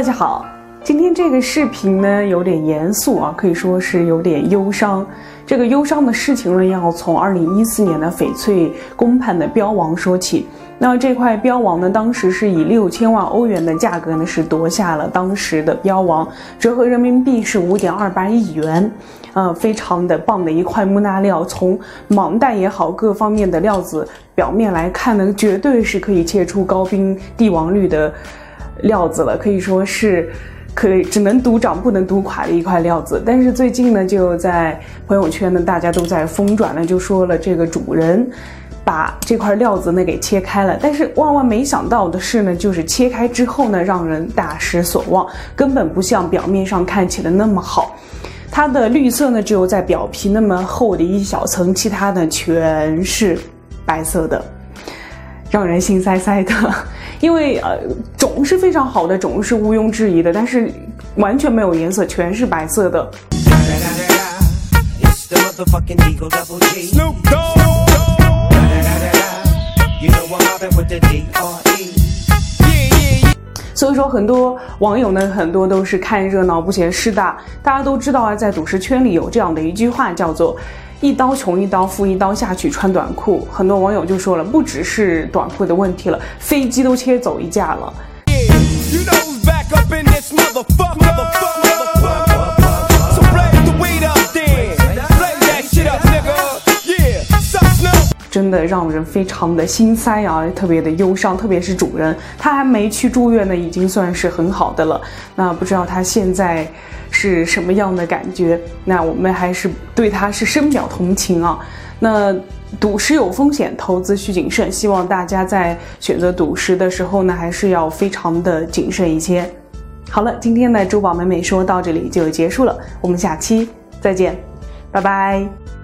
大家好，今天这个视频呢有点严肃啊，可以说是有点忧伤。这个忧伤的事情呢，要从二零一四年的翡翠公判的标王说起。那这块标王呢，当时是以六千万欧元的价格呢，是夺下了当时的标王，折合人民币是五点二八亿元，呃，非常的棒的一块木纳料。从盲带也好，各方面的料子表面来看呢，绝对是可以切出高冰帝王绿的。料子了，可以说是可以只能独涨不能独垮的一块料子。但是最近呢，就在朋友圈呢，大家都在疯转呢，就说了这个主人把这块料子呢给切开了。但是万万没想到的是呢，就是切开之后呢，让人大失所望，根本不像表面上看起的那么好。它的绿色呢，只有在表皮那么厚的一小层，其他的全是白色的，让人心塞塞的。因为呃种是非常好的，种是毋庸置疑的，但是完全没有颜色，全是白色的。所以说，很多网友呢，很多都是看热闹不嫌事大。大家都知道啊，在赌石圈里有这样的一句话，叫做。一刀穷一刀富，一刀下去穿短裤。很多网友就说了，不只是短裤的问题了，飞机都切走一架了。真的让人非常的心塞啊，特别的忧伤，特别是主人，他还没去住院呢，已经算是很好的了。那不知道他现在是什么样的感觉？那我们还是对他是深表同情啊。那赌石有风险，投资需谨慎，希望大家在选择赌石的时候呢，还是要非常的谨慎一些。好了，今天的珠宝美美说到这里就结束了，我们下期再见，拜拜。